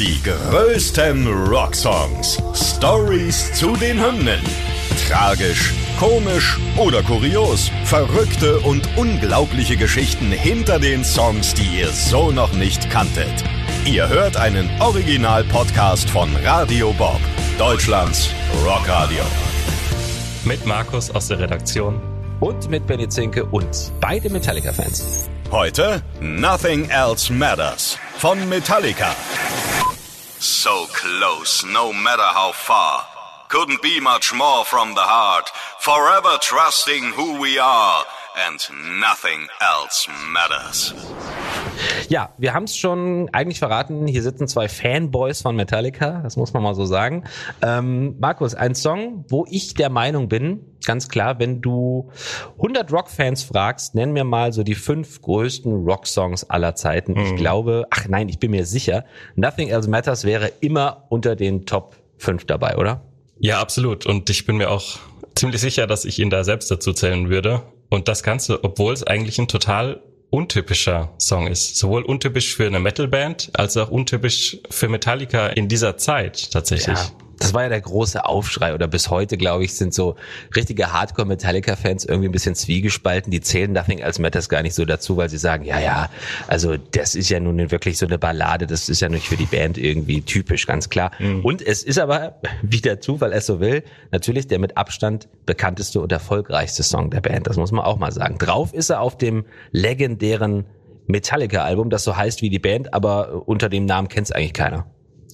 Die größten Rocksongs. Stories zu den Hymnen. Tragisch, komisch oder kurios. Verrückte und unglaubliche Geschichten hinter den Songs, die ihr so noch nicht kanntet. Ihr hört einen Original-Podcast von Radio Bob, Deutschlands Rockradio. Mit Markus aus der Redaktion. Und mit Benny Zinke und beide Metallica-Fans. Heute Nothing Else Matters von Metallica. So close, no matter how far. Couldn't be much more from the heart. Forever trusting who we are. And nothing else matters. Ja, wir haben es schon eigentlich verraten. Hier sitzen zwei Fanboys von Metallica, das muss man mal so sagen. Ähm, Markus, ein Song, wo ich der Meinung bin, ganz klar, wenn du 100 Rock-Fans fragst, nenn mir mal so die fünf größten Rock-Songs aller Zeiten. Mhm. Ich glaube, ach nein, ich bin mir sicher, Nothing Else Matters wäre immer unter den Top 5 dabei, oder? Ja, absolut. Und ich bin mir auch ziemlich sicher, dass ich ihn da selbst dazu zählen würde. Und das Ganze, obwohl es eigentlich ein total untypischer Song ist. Sowohl untypisch für eine Metalband als auch untypisch für Metallica in dieser Zeit tatsächlich. Ja, das war ja der große Aufschrei oder bis heute, glaube ich, sind so richtige Hardcore-Metallica-Fans irgendwie ein bisschen zwiegespalten. Die zählen Nothing als Matters gar nicht so dazu, weil sie sagen, ja, ja, also das ist ja nun wirklich so eine Ballade, das ist ja nicht für die Band irgendwie typisch, ganz klar. Mhm. Und es ist aber, wie der Zufall es so will, natürlich der mit Abstand bekannteste und erfolgreichste Song der Band. Das muss man auch mal sagen. Drauf ist er auf dem legendären Metallica-Album, das so heißt wie die Band, aber unter dem Namen kennt es eigentlich keiner.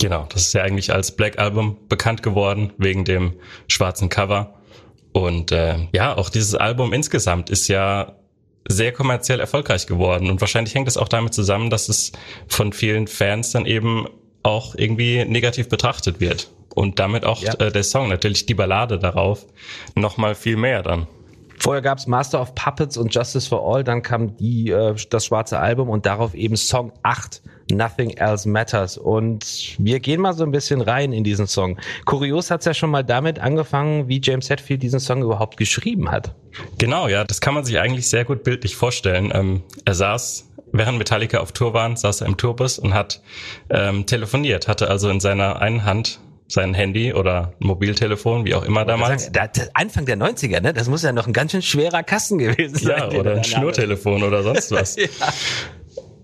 Genau, das ist ja eigentlich als Black Album bekannt geworden wegen dem schwarzen Cover. Und äh, ja, auch dieses Album insgesamt ist ja sehr kommerziell erfolgreich geworden. Und wahrscheinlich hängt es auch damit zusammen, dass es von vielen Fans dann eben auch irgendwie negativ betrachtet wird. Und damit auch ja. äh, der Song, natürlich die Ballade darauf, nochmal viel mehr dann. Vorher gab's Master of Puppets und Justice for All, dann kam die, äh, das schwarze Album und darauf eben Song 8, Nothing Else Matters. Und wir gehen mal so ein bisschen rein in diesen Song. Kurios hat's ja schon mal damit angefangen, wie James Hetfield diesen Song überhaupt geschrieben hat. Genau, ja, das kann man sich eigentlich sehr gut bildlich vorstellen. Ähm, er saß während Metallica auf Tour waren, saß er im Tourbus und hat ähm, telefoniert, hatte also in seiner einen Hand sein Handy oder Mobiltelefon, wie auch immer damals. Sagen, da, Anfang der 90er, ne? Das muss ja noch ein ganz schön schwerer Kasten gewesen sein. Ja, oder ein Schnurtelefon oder sonst was. ja.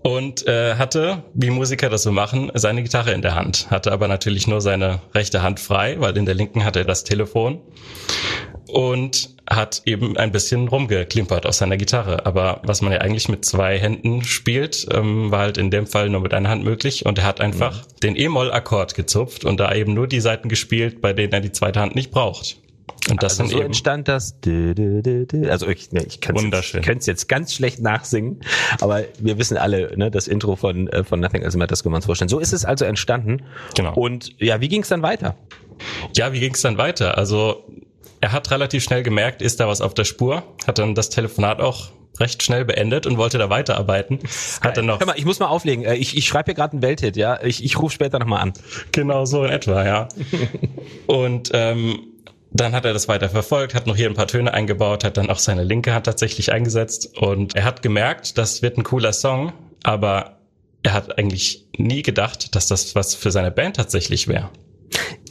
Und äh, hatte, wie Musiker das so machen, seine Gitarre in der Hand. Hatte aber natürlich nur seine rechte Hand frei, weil in der linken hatte er das Telefon. Und hat eben ein bisschen rumgeklimpert auf seiner Gitarre. Aber was man ja eigentlich mit zwei Händen spielt, ähm, war halt in dem Fall nur mit einer Hand möglich. Und er hat einfach mhm. den E-Moll-Akkord gezupft und da eben nur die Seiten gespielt, bei denen er die zweite Hand nicht braucht. Und das also so entstand das. Also ich, ne, ich kann es jetzt ganz schlecht nachsingen, aber wir wissen alle, ne, das Intro von äh, von Nothing Else Matters können wir uns vorstellen. So ist es also entstanden. Genau. Und ja, wie ging es dann weiter? Ja, wie ging es dann weiter? Also er hat relativ schnell gemerkt, ist da was auf der Spur, hat dann das Telefonat auch recht schnell beendet und wollte da weiterarbeiten. Hat dann noch Hör mal, ich muss mal auflegen. Äh, ich, ich schreibe hier gerade einen Welthit, ja. Ich, ich rufe später nochmal an. Genau so in etwa, ja. und ähm, dann hat er das weiter verfolgt, hat noch hier ein paar Töne eingebaut, hat dann auch seine linke Hand tatsächlich eingesetzt und er hat gemerkt, das wird ein cooler Song, aber er hat eigentlich nie gedacht, dass das was für seine Band tatsächlich wäre.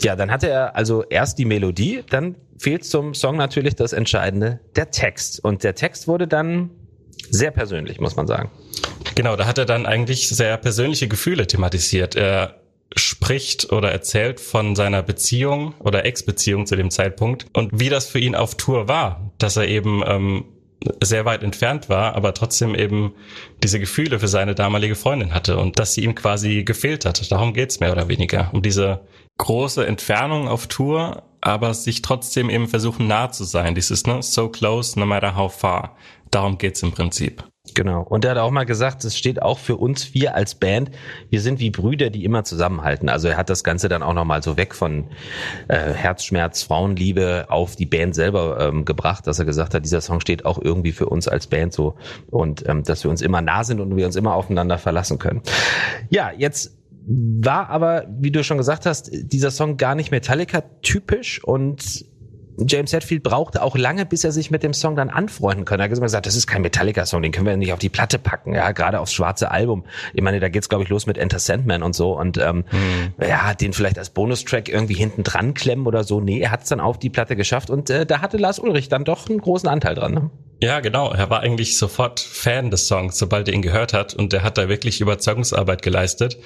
Ja, dann hatte er also erst die Melodie, dann fehlt zum Song natürlich das Entscheidende, der Text. Und der Text wurde dann sehr persönlich, muss man sagen. Genau, da hat er dann eigentlich sehr persönliche Gefühle thematisiert. Er spricht oder erzählt von seiner Beziehung oder Ex-Beziehung zu dem Zeitpunkt und wie das für ihn auf Tour war, dass er eben ähm, sehr weit entfernt war, aber trotzdem eben diese Gefühle für seine damalige Freundin hatte und dass sie ihm quasi gefehlt hat. Darum geht's mehr oder weniger, um diese große Entfernung auf Tour, aber sich trotzdem eben versuchen nah zu sein. Dieses, ne, so close, no matter how far. Darum geht's im Prinzip. Genau. Und er hat auch mal gesagt, es steht auch für uns wir als Band, wir sind wie Brüder, die immer zusammenhalten. Also er hat das Ganze dann auch nochmal so weg von äh, Herzschmerz, Frauenliebe auf die Band selber ähm, gebracht, dass er gesagt hat, dieser Song steht auch irgendwie für uns als Band so und ähm, dass wir uns immer nah sind und wir uns immer aufeinander verlassen können. Ja, jetzt war aber, wie du schon gesagt hast, dieser Song gar nicht Metallica typisch und James Hetfield brauchte auch lange, bis er sich mit dem Song dann anfreunden kann. Er hat gesagt, das ist kein Metallica-Song, den können wir nicht auf die Platte packen, ja, gerade aufs schwarze Album. Ich meine, da geht's, glaube ich, los mit Enter Sandman und so und ähm, mhm. ja, den vielleicht als Bonustrack irgendwie hinten dran klemmen oder so. Nee, er hat's dann auf die Platte geschafft und äh, da hatte Lars Ulrich dann doch einen großen Anteil dran. Ne? Ja, genau. Er war eigentlich sofort Fan des Songs, sobald er ihn gehört hat. Und er hat da wirklich Überzeugungsarbeit geleistet,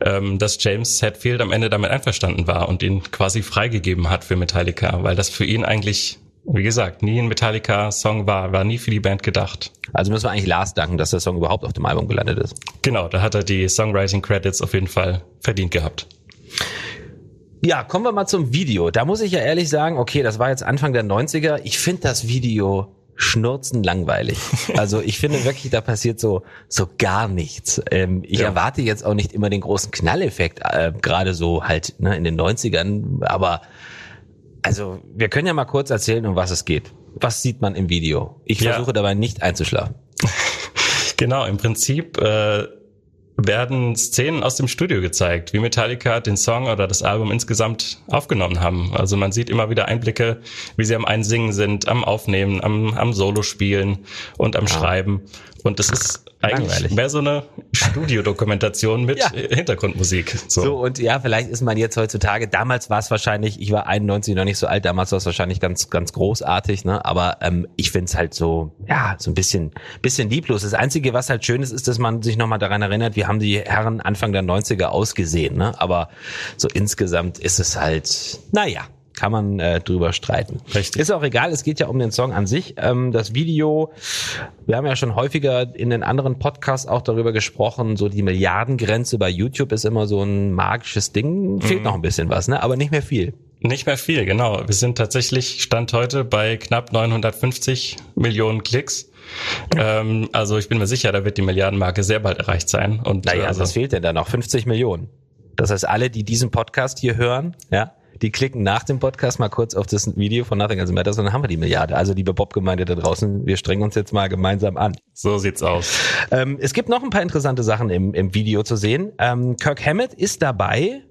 ähm, dass James Hetfield am Ende damit einverstanden war und ihn quasi freigegeben hat für Metallica, weil das für ihn eigentlich, wie gesagt, nie ein Metallica-Song war, war nie für die Band gedacht. Also müssen wir eigentlich Lars danken, dass der Song überhaupt auf dem Album gelandet ist. Genau, da hat er die Songwriting-Credits auf jeden Fall verdient gehabt. Ja, kommen wir mal zum Video. Da muss ich ja ehrlich sagen, okay, das war jetzt Anfang der 90er. Ich finde das Video schnurzen langweilig. Also ich finde wirklich, da passiert so so gar nichts. Ähm, ich ja. erwarte jetzt auch nicht immer den großen Knalleffekt, äh, gerade so halt ne, in den 90ern, aber also wir können ja mal kurz erzählen, um was es geht. Was sieht man im Video? Ich ja. versuche dabei nicht einzuschlafen. Genau, im Prinzip äh, werden Szenen aus dem Studio gezeigt, wie Metallica den Song oder das Album insgesamt aufgenommen haben. Also man sieht immer wieder Einblicke, wie sie am Einsingen sind, am Aufnehmen, am, am Solo spielen und am ja. Schreiben. Und das ist eigentlich Langweilig. mehr so eine Studiodokumentation mit ja. Hintergrundmusik. So. so, und ja, vielleicht ist man jetzt heutzutage, damals war es wahrscheinlich, ich war 91 noch nicht so alt, damals war es wahrscheinlich ganz, ganz großartig, ne? Aber ähm, ich find's halt so, ja, so ein bisschen, bisschen lieblos. Das Einzige, was halt schön ist, ist, dass man sich nochmal daran erinnert, wie haben die Herren Anfang der 90er ausgesehen, ne? Aber so insgesamt ist es halt, naja, kann man äh, drüber streiten. Richtig. Ist auch egal, es geht ja um den Song an sich. Ähm, das Video, wir haben ja schon häufiger in den anderen Podcasts auch darüber gesprochen, so die Milliardengrenze bei YouTube ist immer so ein magisches Ding. Fehlt mhm. noch ein bisschen was, ne? Aber nicht mehr viel. Nicht mehr viel, genau. Wir sind tatsächlich Stand heute bei knapp 950 Millionen Klicks. Ähm, also ich bin mir sicher, da wird die Milliardenmarke sehr bald erreicht sein. Und, naja, also, was fehlt denn da noch? 50 Millionen. Das heißt, alle, die diesen Podcast hier hören, ja, die klicken nach dem Podcast mal kurz auf das Video von Nothing Else Matters und dann haben wir die Milliarde. Also liebe Bob-Gemeinde da draußen, wir strengen uns jetzt mal gemeinsam an. So sieht's aus. Ähm, es gibt noch ein paar interessante Sachen im, im Video zu sehen. Ähm, Kirk Hammett ist dabei,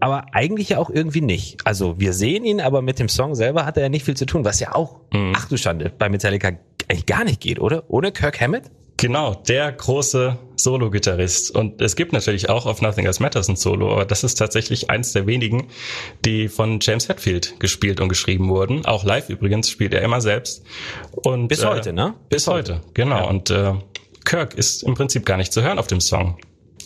aber eigentlich ja auch irgendwie nicht. Also wir sehen ihn, aber mit dem Song selber hat er ja nicht viel zu tun, was ja auch, mhm. ach du Schande, bei Metallica eigentlich gar nicht geht, oder? Ohne Kirk Hammett? Genau, der große Solo-Gitarrist. Und es gibt natürlich auch auf Nothing Else Matters ein Solo, aber das ist tatsächlich eins der wenigen, die von James Hetfield gespielt und geschrieben wurden. Auch live übrigens spielt er immer selbst. Und, bis äh, heute, ne? Bis, bis heute. heute, genau. Ja. Und äh, Kirk ist im Prinzip gar nicht zu hören auf dem Song.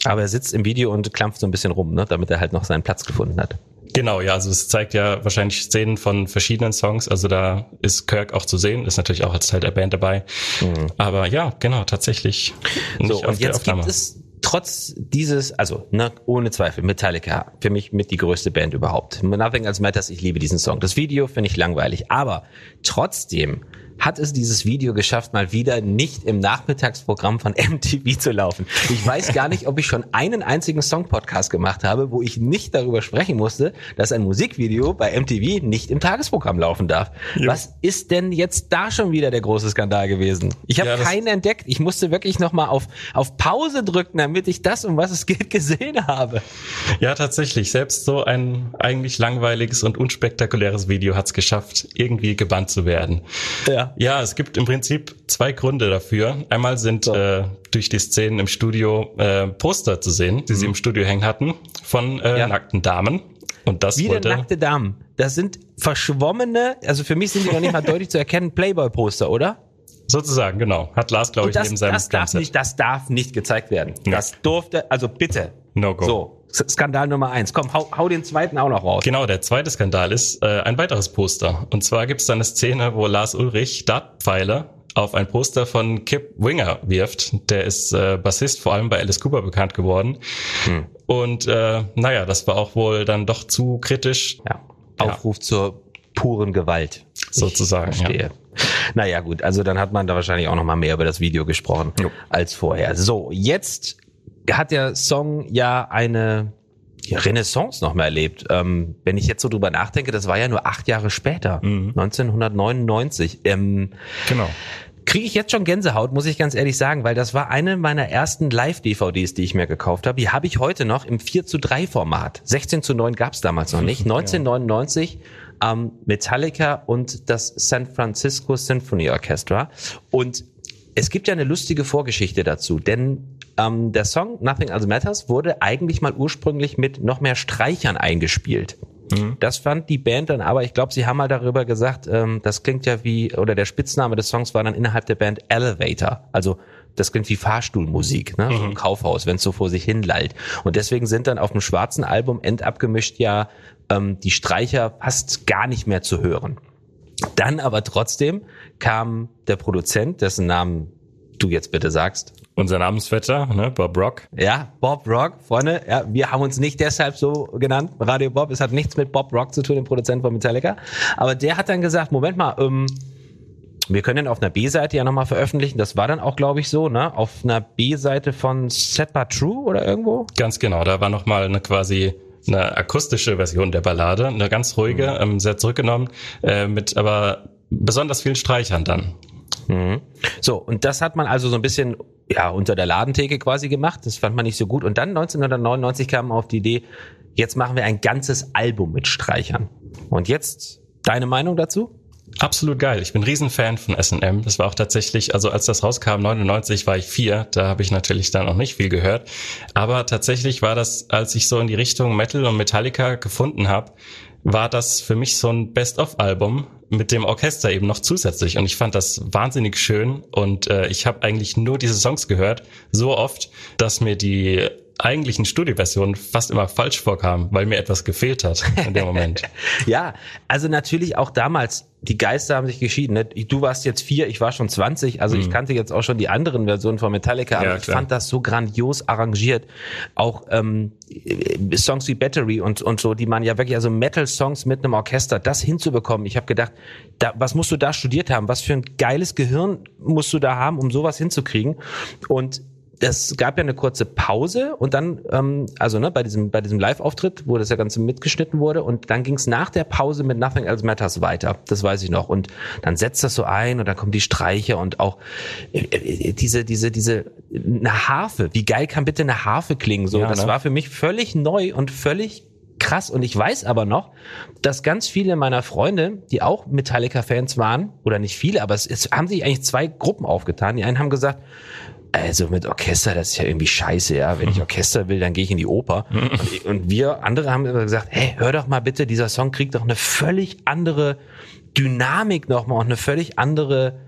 Aber er sitzt im Video und klampft so ein bisschen rum, ne? damit er halt noch seinen Platz gefunden hat. Genau, ja, also es zeigt ja wahrscheinlich Szenen von verschiedenen Songs. Also da ist Kirk auch zu sehen, ist natürlich auch als Teil der Band dabei. Mhm. Aber ja, genau, tatsächlich. So, und jetzt gibt es trotz dieses, also ne, ohne Zweifel, Metallica, für mich mit die größte Band überhaupt. Nothing Else Matters, ich liebe diesen Song. Das Video finde ich langweilig, aber trotzdem hat es dieses Video geschafft, mal wieder nicht im Nachmittagsprogramm von MTV zu laufen. Ich weiß gar nicht, ob ich schon einen einzigen Song-Podcast gemacht habe, wo ich nicht darüber sprechen musste, dass ein Musikvideo bei MTV nicht im Tagesprogramm laufen darf. Ja. Was ist denn jetzt da schon wieder der große Skandal gewesen? Ich habe ja, keinen entdeckt. Ich musste wirklich nochmal auf, auf Pause drücken, damit ich das, um was es geht, gesehen habe. Ja, tatsächlich. Selbst so ein eigentlich langweiliges und unspektakuläres Video hat es geschafft, irgendwie gebannt zu werden. Ja. Ja, es gibt im Prinzip zwei Gründe dafür. Einmal sind so. äh, durch die Szenen im Studio äh, Poster zu sehen, die mhm. sie im Studio hängen hatten, von äh, ja. nackten Damen. Und das Wieder wollte, nackte Damen. Das sind verschwommene, also für mich sind die noch nicht mal deutlich zu erkennen, Playboy-Poster, oder? Sozusagen, genau. Hat Lars, glaube ich, das, neben seinem das darf nicht, Das darf nicht gezeigt werden. Ja. Das durfte, also bitte. No go. So, Skandal Nummer eins. Komm, hau, hau den zweiten auch noch raus. Genau, der zweite Skandal ist äh, ein weiteres Poster. Und zwar gibt es da eine Szene, wo Lars Ulrich Dartpfeile auf ein Poster von Kip Winger wirft. Der ist äh, Bassist vor allem bei Alice Cooper bekannt geworden. Hm. Und äh, naja, das war auch wohl dann doch zu kritisch. Ja. Aufruf ja. zur puren Gewalt. Sozusagen. Ich verstehe. Ja. Naja, gut, also dann hat man da wahrscheinlich auch noch mal mehr über das Video gesprochen jo. als vorher. So, jetzt hat der Song ja eine Renaissance noch mal erlebt. Ähm, wenn ich jetzt so drüber nachdenke, das war ja nur acht Jahre später, mhm. 1999. Ähm, genau. Kriege ich jetzt schon Gänsehaut, muss ich ganz ehrlich sagen, weil das war eine meiner ersten Live-DVDs, die ich mir gekauft habe. Die habe ich heute noch im 4 zu 3 Format. 16 zu 9 gab es damals noch nicht. 1999 ähm, Metallica und das San Francisco Symphony Orchestra. Und es gibt ja eine lustige Vorgeschichte dazu, denn ähm, der Song Nothing Else Matters wurde eigentlich mal ursprünglich mit noch mehr Streichern eingespielt. Mhm. Das fand die Band dann aber, ich glaube, sie haben mal darüber gesagt, ähm, das klingt ja wie, oder der Spitzname des Songs war dann innerhalb der Band Elevator. Also das klingt wie Fahrstuhlmusik, ne? Mhm. So im Kaufhaus, wenn es so vor sich hin lallt. Und deswegen sind dann auf dem schwarzen Album endabgemischt ja ähm, die Streicher fast gar nicht mehr zu hören. Dann aber trotzdem kam der Produzent, dessen Namen du jetzt bitte sagst. Unser Namensvetter, ne, Bob Rock. Ja, Bob Rock, Freunde. Ja, wir haben uns nicht deshalb so genannt, Radio Bob. Es hat nichts mit Bob Rock zu tun, dem Produzent von Metallica. Aber der hat dann gesagt, Moment mal, ähm, wir können den auf einer B-Seite ja nochmal veröffentlichen. Das war dann auch, glaube ich, so, ne? Auf einer B-Seite von Set But True oder irgendwo? Ganz genau. Da war nochmal eine quasi eine akustische Version der Ballade, eine ganz ruhige, mhm. ähm, sehr zurückgenommen, äh, mit aber besonders vielen Streichern dann. Mhm. So, und das hat man also so ein bisschen ja unter der Ladentheke quasi gemacht. Das fand man nicht so gut. Und dann 1999 kam man auf die Idee, jetzt machen wir ein ganzes Album mit Streichern. Und jetzt deine Meinung dazu? Absolut geil. Ich bin Riesenfan von S&M. Das war auch tatsächlich, also als das rauskam, 99 war ich vier. Da habe ich natürlich dann noch nicht viel gehört. Aber tatsächlich war das, als ich so in die Richtung Metal und Metallica gefunden habe, war das für mich so ein Best-of-Album mit dem Orchester eben noch zusätzlich. Und ich fand das wahnsinnig schön. Und äh, ich habe eigentlich nur diese Songs gehört, so oft, dass mir die eigentlichen Studioversion fast immer falsch vorkam, weil mir etwas gefehlt hat in dem Moment. ja, also natürlich auch damals, die Geister haben sich geschieden. Ne? Du warst jetzt vier, ich war schon 20, also mhm. ich kannte jetzt auch schon die anderen Versionen von Metallica, aber ja, ich fand das so grandios arrangiert. Auch ähm, Songs wie Battery und, und so, die man ja wirklich, also Metal-Songs mit einem Orchester, das hinzubekommen. Ich habe gedacht, da, was musst du da studiert haben? Was für ein geiles Gehirn musst du da haben, um sowas hinzukriegen? Und es gab ja eine kurze Pause und dann, ähm, also ne, bei diesem, bei diesem Live-Auftritt, wo das ja Ganze mitgeschnitten wurde und dann ging es nach der Pause mit Nothing Else Matters weiter. Das weiß ich noch. Und dann setzt das so ein und dann kommen die Streicher und auch äh, äh, diese, diese, diese, eine Harfe. Wie geil kann bitte eine Harfe klingen? So, ja, das ne? war für mich völlig neu und völlig krass. Und ich weiß aber noch, dass ganz viele meiner Freunde, die auch Metallica-Fans waren, oder nicht viele, aber es, es haben sich eigentlich zwei Gruppen aufgetan. Die einen haben gesagt, also mit Orchester, das ist ja irgendwie scheiße, ja. Wenn ich mhm. Orchester will, dann gehe ich in die Oper. Mhm. Und, und wir andere haben immer gesagt, hey, hör doch mal bitte, dieser Song kriegt doch eine völlig andere Dynamik nochmal und eine völlig andere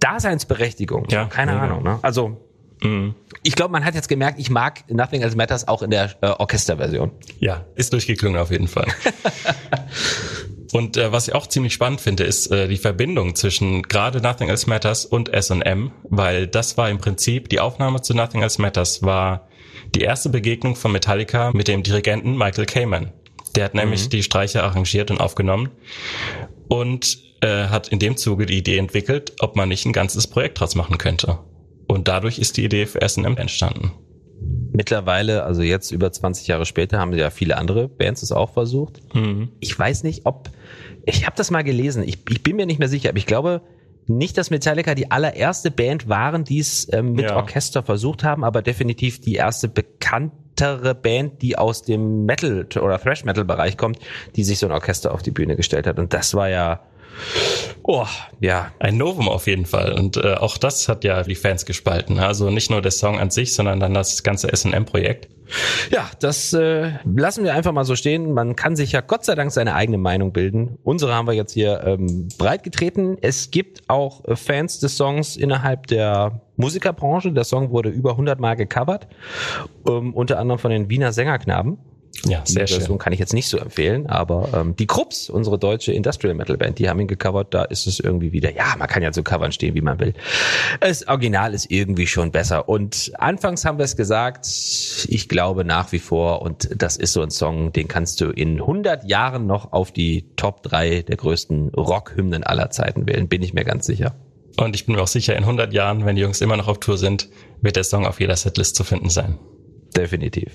Daseinsberechtigung. Ja, keine ja. Ahnung. Ne? Also Mhm. Ich glaube, man hat jetzt gemerkt, ich mag Nothing Else Matters auch in der äh, Orchesterversion. Ja, ist durchgeklungen auf jeden Fall. Und äh, was ich auch ziemlich spannend finde, ist äh, die Verbindung zwischen gerade Nothing Else Matters und S&M, weil das war im Prinzip, die Aufnahme zu Nothing Else Matters war die erste Begegnung von Metallica mit dem Dirigenten Michael Kamen. Der hat nämlich mhm. die Streicher arrangiert und aufgenommen und äh, hat in dem Zuge die Idee entwickelt, ob man nicht ein ganzes Projekt draus machen könnte. Und dadurch ist die Idee für S&M entstanden. Mittlerweile, also jetzt über 20 Jahre später, haben ja viele andere Bands es auch versucht. Mhm. Ich weiß nicht, ob ich habe das mal gelesen. Ich, ich bin mir nicht mehr sicher, aber ich glaube nicht, dass Metallica die allererste Band waren, die es ähm, mit ja. Orchester versucht haben, aber definitiv die erste bekanntere Band, die aus dem Metal oder Thrash Metal Bereich kommt, die sich so ein Orchester auf die Bühne gestellt hat. Und das war ja Oh, ja. Ein Novum auf jeden Fall. Und äh, auch das hat ja die Fans gespalten. Also nicht nur der Song an sich, sondern dann das ganze SM-Projekt. Ja, das äh, lassen wir einfach mal so stehen. Man kann sich ja Gott sei Dank seine eigene Meinung bilden. Unsere haben wir jetzt hier ähm, breit getreten. Es gibt auch äh, Fans des Songs innerhalb der Musikerbranche. Der Song wurde über 100 Mal gecovert, ähm, unter anderem von den Wiener Sängerknaben. Ja, sehr die Version schön. kann ich jetzt nicht so empfehlen, aber ähm, die Krups, unsere deutsche Industrial Metal Band, die haben ihn gecovert, da ist es irgendwie wieder, ja, man kann ja zu Covern stehen, wie man will. Das Original ist irgendwie schon besser. Und anfangs haben wir es gesagt, ich glaube nach wie vor, und das ist so ein Song, den kannst du in 100 Jahren noch auf die Top 3 der größten Rockhymnen aller Zeiten wählen, bin ich mir ganz sicher. Und ich bin mir auch sicher, in 100 Jahren, wenn die Jungs immer noch auf Tour sind, wird der Song auf jeder Setlist zu finden sein. Definitiv.